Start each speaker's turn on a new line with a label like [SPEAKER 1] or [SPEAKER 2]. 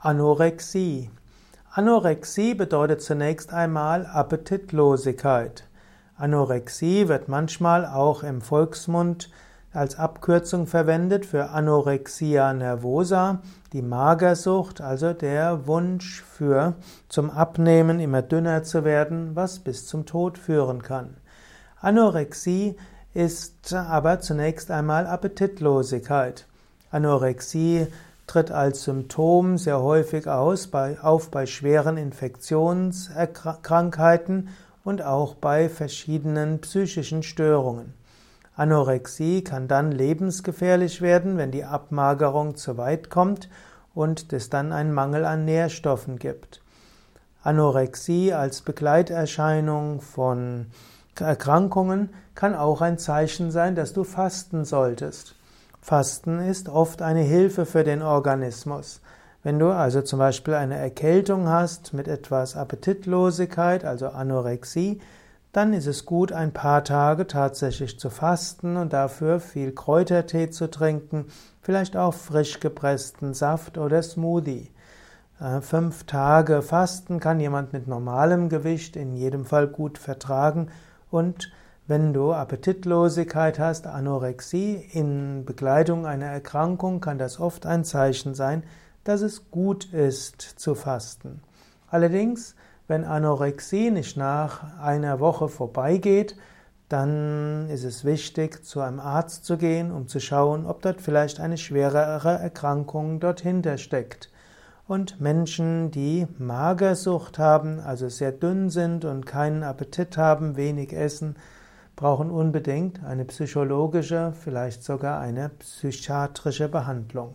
[SPEAKER 1] Anorexie. Anorexie bedeutet zunächst einmal Appetitlosigkeit. Anorexie wird manchmal auch im Volksmund als Abkürzung verwendet für Anorexia nervosa, die Magersucht, also der Wunsch für zum Abnehmen immer dünner zu werden, was bis zum Tod führen kann. Anorexie ist aber zunächst einmal Appetitlosigkeit. Anorexie tritt als Symptom sehr häufig aus, bei, auf bei schweren Infektionskrankheiten und auch bei verschiedenen psychischen Störungen. Anorexie kann dann lebensgefährlich werden, wenn die Abmagerung zu weit kommt und es dann einen Mangel an Nährstoffen gibt. Anorexie als Begleiterscheinung von Erkrankungen kann auch ein Zeichen sein, dass du fasten solltest. Fasten ist oft eine Hilfe für den Organismus. Wenn du also zum Beispiel eine Erkältung hast mit etwas Appetitlosigkeit, also Anorexie, dann ist es gut, ein paar Tage tatsächlich zu fasten und dafür viel Kräutertee zu trinken, vielleicht auch frisch gepressten Saft oder Smoothie. Äh, fünf Tage Fasten kann jemand mit normalem Gewicht in jedem Fall gut vertragen und wenn du Appetitlosigkeit hast, Anorexie in Begleitung einer Erkrankung, kann das oft ein Zeichen sein, dass es gut ist zu fasten. Allerdings, wenn Anorexie nicht nach einer Woche vorbeigeht, dann ist es wichtig, zu einem Arzt zu gehen, um zu schauen, ob dort vielleicht eine schwerere Erkrankung dorthinter steckt. Und Menschen, die Magersucht haben, also sehr dünn sind und keinen Appetit haben, wenig essen, brauchen unbedingt eine psychologische, vielleicht sogar eine psychiatrische Behandlung.